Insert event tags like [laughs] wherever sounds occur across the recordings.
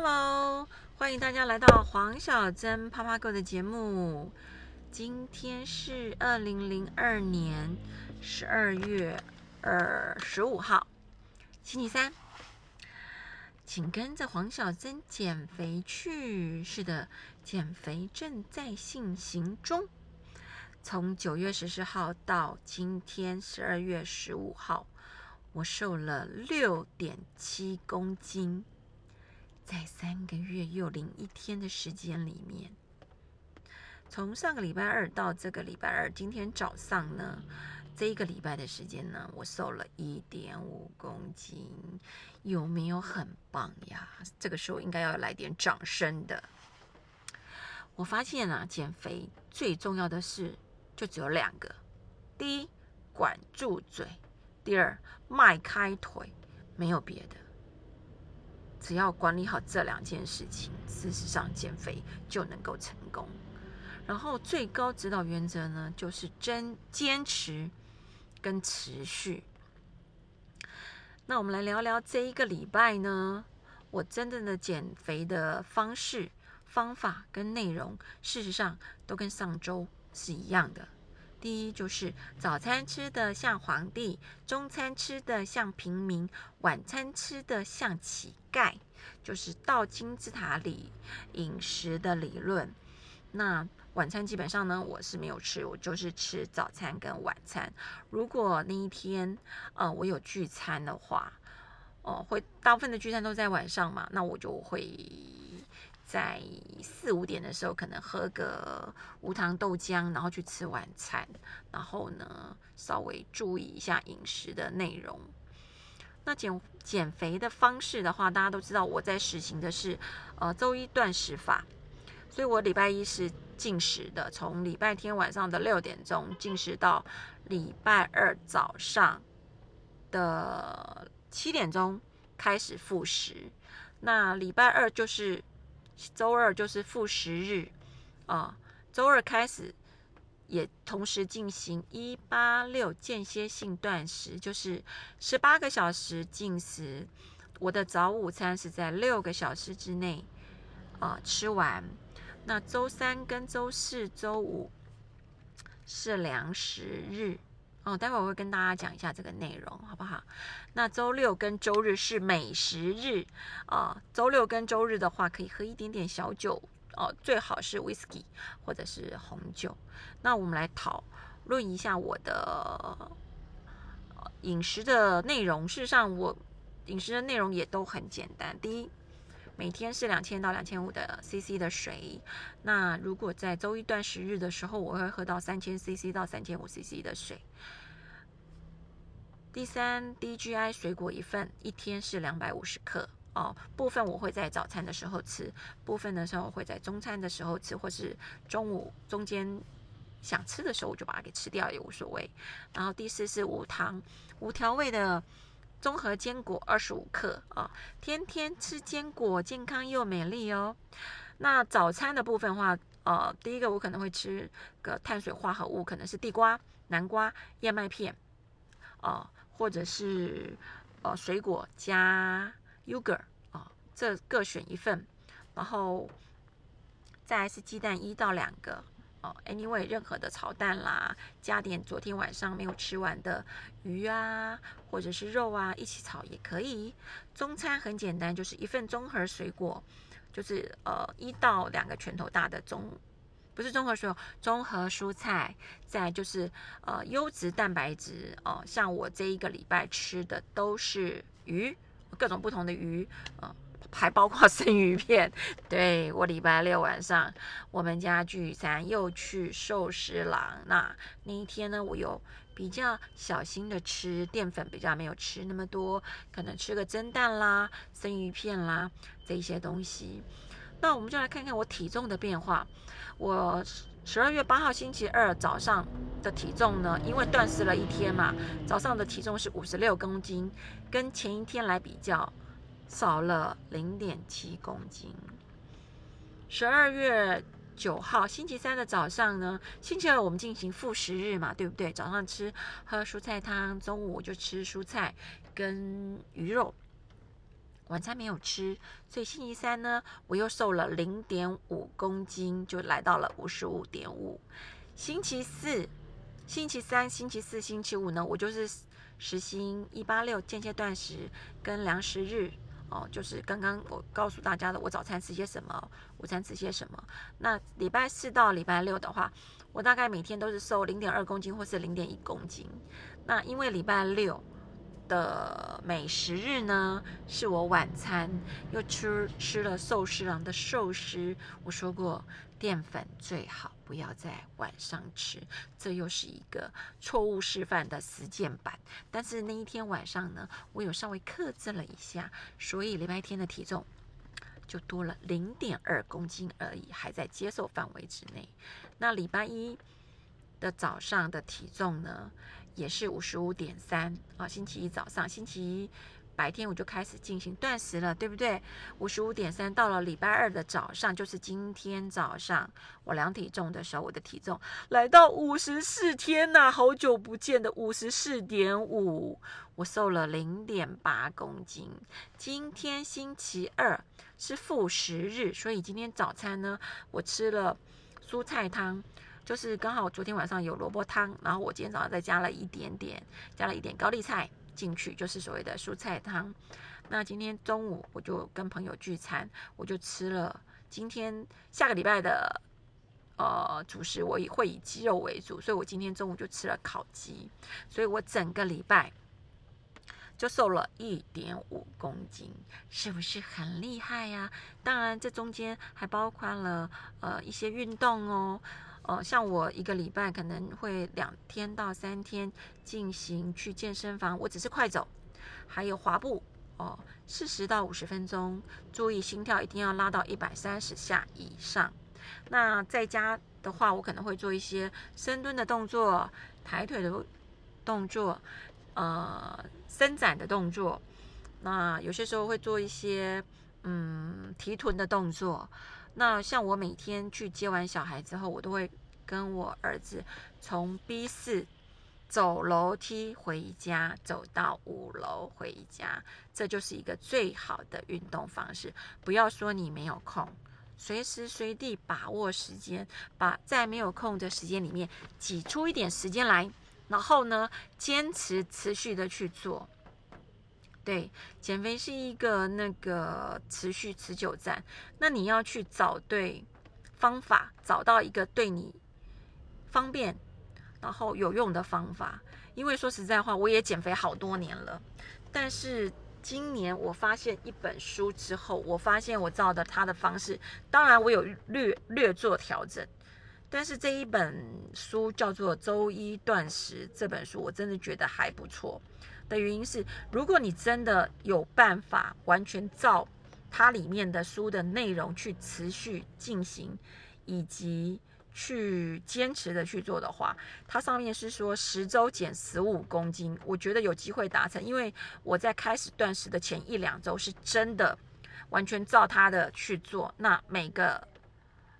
Hello，欢迎大家来到黄小珍啪啪狗的节目。今天是二零零二年十二月二十五号，星期三。请跟着黄小珍减肥去。是的，减肥正在进行中。从九月十四号到今天十二月十五号，我瘦了六点七公斤。在三个月又零一天的时间里面，从上个礼拜二到这个礼拜二，今天早上呢，这一个礼拜的时间呢，我瘦了一点五公斤，有没有很棒呀？这个时候应该要来点掌声的。我发现啊，减肥最重要的事就只有两个：第一，管住嘴；第二，迈开腿，没有别的。只要管理好这两件事情，事实上减肥就能够成功。然后最高指导原则呢，就是真坚持跟持续。那我们来聊聊这一个礼拜呢，我真正的减肥的方式、方法跟内容，事实上都跟上周是一样的。第一就是早餐吃的像皇帝，中餐吃的像平民，晚餐吃的像乞丐，就是到金字塔里饮食的理论。那晚餐基本上呢，我是没有吃，我就是吃早餐跟晚餐。如果那一天，呃，我有聚餐的话，哦，会大部分的聚餐都在晚上嘛，那我就会。在四五点的时候，可能喝个无糖豆浆，然后去吃晚餐，然后呢，稍微注意一下饮食的内容。那减减肥的方式的话，大家都知道我在实行的是呃周一断食法，所以我礼拜一是禁食的，从礼拜天晚上的六点钟禁食到礼拜二早上的七点钟开始复食。那礼拜二就是。周二就是复食日，啊，周二开始也同时进行一八六间歇性断食，就是十八个小时进食。我的早午餐是在六个小时之内啊吃完。那周三跟周四周五是粮食日。哦，待会我会跟大家讲一下这个内容，好不好？那周六跟周日是美食日啊。周六跟周日的话，可以喝一点点小酒哦，最好是 whisky 或者是红酒。那我们来讨论一下我的饮食的内容。事实上，我饮食的内容也都很简单。第一，每天是两千到两千五的 CC 的水。那如果在周一断食日的时候，我会喝到三千 CC 到三千五 CC 的水。第三，DGI 水果一份，一天是两百五十克哦。部分我会在早餐的时候吃，部分的时候我会在中餐的时候吃，或是中午中间想吃的时候，我就把它给吃掉也无所谓。然后第四是无糖无调味的。综合坚果二十五克啊，天天吃坚果，健康又美丽哦。那早餐的部分话，呃，第一个我可能会吃个碳水化合物，可能是地瓜、南瓜、燕麦片，啊，或者是呃水果加 yogurt 啊，这各选一份，然后再是鸡蛋一到两个。哦，anyway，任何的炒蛋啦，加点昨天晚上没有吃完的鱼啊，或者是肉啊，一起炒也可以。中餐很简单，就是一份综合水果，就是呃一到两个拳头大的中，不是综合水果，综合蔬菜。再就是呃优质蛋白质哦，像我这一个礼拜吃的都是鱼，各种不同的鱼，嗯。还包括 [laughs] 生鱼片，对我礼拜六晚上我们家聚餐又去寿司郎，那那一天呢，我有比较小心的吃淀粉，比较没有吃那么多，可能吃个蒸蛋啦、生鱼片啦这些东西。那我们就来看看我体重的变化。我十二月八号星期二早上的体重呢，因为断食了一天嘛，早上的体重是五十六公斤，跟前一天来比较。少了零点七公斤。十二月九号星期三的早上呢，星期二我们进行复食日嘛，对不对？早上吃喝蔬菜汤，中午就吃蔬菜跟鱼肉。晚餐没有吃，所以星期三呢，我又瘦了零点五公斤，就来到了五十五点五。星期四、星期三、星期四、星期五呢，我就是实行一八六间歇断食跟粮食日。哦，就是刚刚我告诉大家的，我早餐吃些什么，午餐吃些什么。那礼拜四到礼拜六的话，我大概每天都是瘦零点二公斤或是零点一公斤。那因为礼拜六的美食日呢，是我晚餐又吃吃了寿司郎的寿司。我说过，淀粉最好不要在晚上吃，这又是一个错误示范的实践版。但是那一天晚上呢，我有稍微克制了一下，所以礼拜天的体重就多了零点二公斤而已，还在接受范围之内。那礼拜一。的早上的体重呢，也是五十五点三啊。星期一早上，星期一白天我就开始进行断食了，对不对？五十五点三，到了礼拜二的早上，就是今天早上我量体重的时候，我的体重来到五十四天呐，好久不见的五十四点五，我瘦了零点八公斤。今天星期二是复食日，所以今天早餐呢，我吃了蔬菜汤。就是刚好昨天晚上有萝卜汤，然后我今天早上再加了一点点，加了一点高丽菜进去，就是所谓的蔬菜汤。那今天中午我就跟朋友聚餐，我就吃了今天下个礼拜的呃主食，我以会以鸡肉为主，所以我今天中午就吃了烤鸡，所以我整个礼拜就瘦了一点五公斤，是不是很厉害呀？当然这中间还包括了呃一些运动哦。哦，像我一个礼拜可能会两天到三天进行去健身房，我只是快走，还有滑步哦，四十到五十分钟，注意心跳一定要拉到一百三十下以上。那在家的话，我可能会做一些深蹲的动作、抬腿的动作、呃伸展的动作。那有些时候会做一些嗯提臀的动作。那像我每天去接完小孩之后，我都会跟我儿子从 B 四走楼梯回家，走到五楼回家，这就是一个最好的运动方式。不要说你没有空，随时随地把握时间，把在没有空的时间里面挤出一点时间来，然后呢，坚持持续的去做。对，减肥是一个那个持续持久战，那你要去找对方法，找到一个对你方便然后有用的方法。因为说实在话，我也减肥好多年了，但是今年我发现一本书之后，我发现我照的他的方式，当然我有略略做调整，但是这一本书叫做《周一断食》这本书，我真的觉得还不错。的原因是，如果你真的有办法完全照它里面的书的内容去持续进行，以及去坚持的去做的话，它上面是说十周减十五公斤，我觉得有机会达成。因为我在开始断食的前一两周是真的完全照它的去做，那每个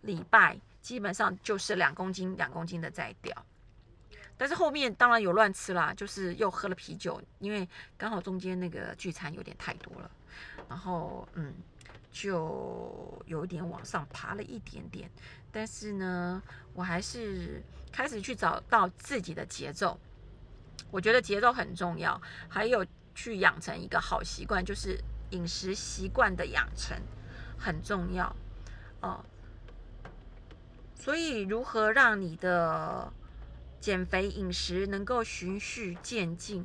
礼拜基本上就是两公斤、两公斤的在掉。但是后面当然有乱吃啦，就是又喝了啤酒，因为刚好中间那个聚餐有点太多了，然后嗯，就有点往上爬了一点点。但是呢，我还是开始去找到自己的节奏，我觉得节奏很重要，还有去养成一个好习惯，就是饮食习惯的养成很重要哦。所以如何让你的减肥饮食能够循序渐进，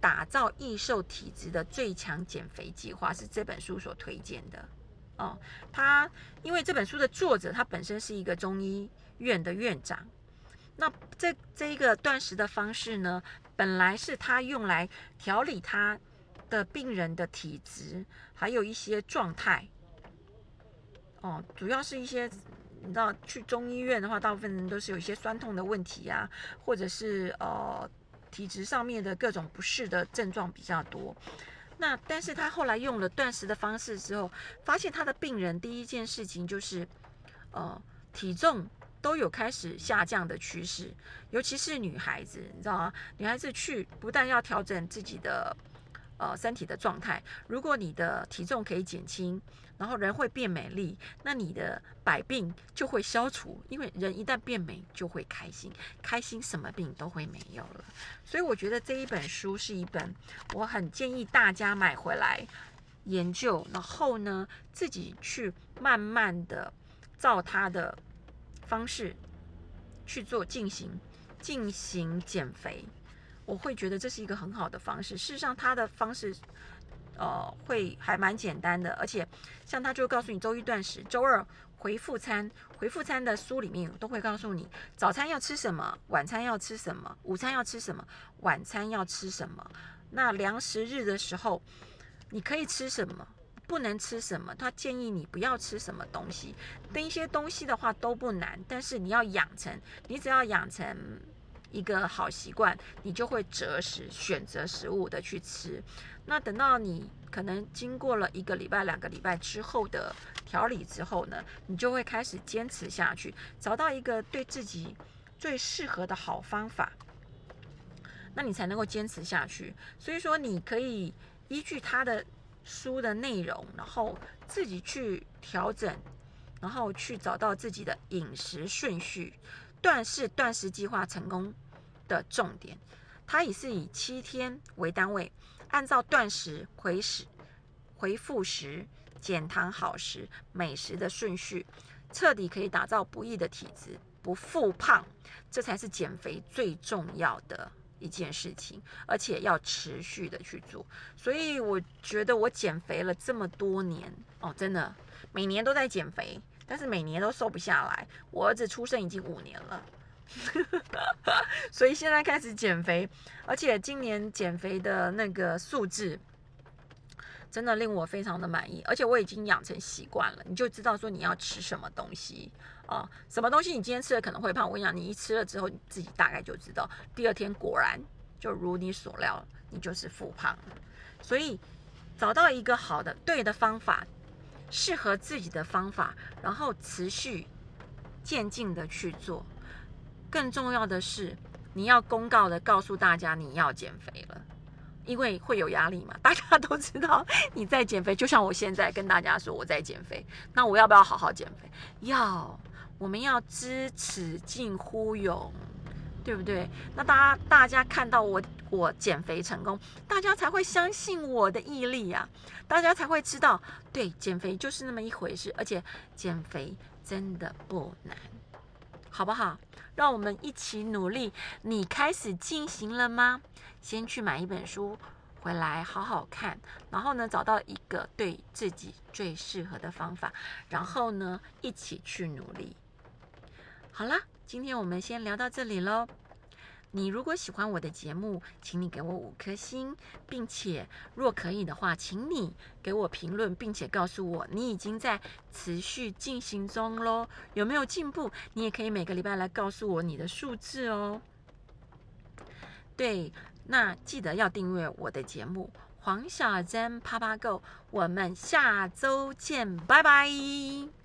打造易瘦体质的最强减肥计划是这本书所推荐的哦。他因为这本书的作者他本身是一个中医院的院长，那这这一个断食的方式呢，本来是他用来调理他的病人的体质，还有一些状态哦，主要是一些。你知道去中医院的话，大部分人都是有一些酸痛的问题啊，或者是呃体质上面的各种不适的症状比较多。那但是他后来用了断食的方式之后，发现他的病人第一件事情就是呃体重都有开始下降的趋势，尤其是女孩子，你知道吗？女孩子去不但要调整自己的呃身体的状态。如果你的体重可以减轻，然后人会变美丽，那你的百病就会消除。因为人一旦变美，就会开心，开心什么病都会没有了。所以我觉得这一本书是一本我很建议大家买回来研究，然后呢自己去慢慢的照它的方式去做进行进行减肥。我会觉得这是一个很好的方式。事实上，它的方式。呃，会还蛮简单的，而且像他就告诉你周一断食，周二回复餐，回复餐的书里面都会告诉你早餐要吃什么，晚餐要吃什么，午餐要吃什么，晚餐要吃什么。那粮食日的时候，你可以吃什么，不能吃什么，他建议你不要吃什么东西。那一些东西的话都不难，但是你要养成，你只要养成。一个好习惯，你就会择食，选择食物的去吃。那等到你可能经过了一个礼拜、两个礼拜之后的调理之后呢，你就会开始坚持下去，找到一个对自己最适合的好方法，那你才能够坚持下去。所以说，你可以依据他的书的内容，然后自己去调整，然后去找到自己的饮食顺序。断食断食计划成功的重点，它也是以七天为单位，按照断食、回食、回复食、减糖好食、美食的顺序，彻底可以打造不易的体质，不复胖，这才是减肥最重要的一件事情，而且要持续的去做。所以我觉得我减肥了这么多年哦，真的每年都在减肥。但是每年都瘦不下来。我儿子出生已经五年了，[laughs] 所以现在开始减肥，而且今年减肥的那个数字真的令我非常的满意。而且我已经养成习惯了，你就知道说你要吃什么东西啊，什么东西你今天吃了可能会胖。我跟你讲，你一吃了之后，你自己大概就知道，第二天果然就如你所料，你就是复胖。所以找到一个好的、对的方法。适合自己的方法，然后持续渐进的去做。更重要的是，你要公告的告诉大家你要减肥了，因为会有压力嘛。[laughs] 大家都知道你在减肥，就像我现在跟大家说我在减肥，那我要不要好好减肥？要，我们要知耻近乎勇。对不对？那大家大家看到我我减肥成功，大家才会相信我的毅力呀，大家才会知道，对，减肥就是那么一回事，而且减肥真的不难，好不好？让我们一起努力。你开始进行了吗？先去买一本书回来好好看，然后呢，找到一个对自己最适合的方法，然后呢，一起去努力。好啦。今天我们先聊到这里喽。你如果喜欢我的节目，请你给我五颗星，并且若可以的话，请你给我评论，并且告诉我你已经在持续进行中喽，有没有进步？你也可以每个礼拜来告诉我你的数字哦。对，那记得要订阅我的节目《黄小珍啪啪购》，我们下周见，拜拜。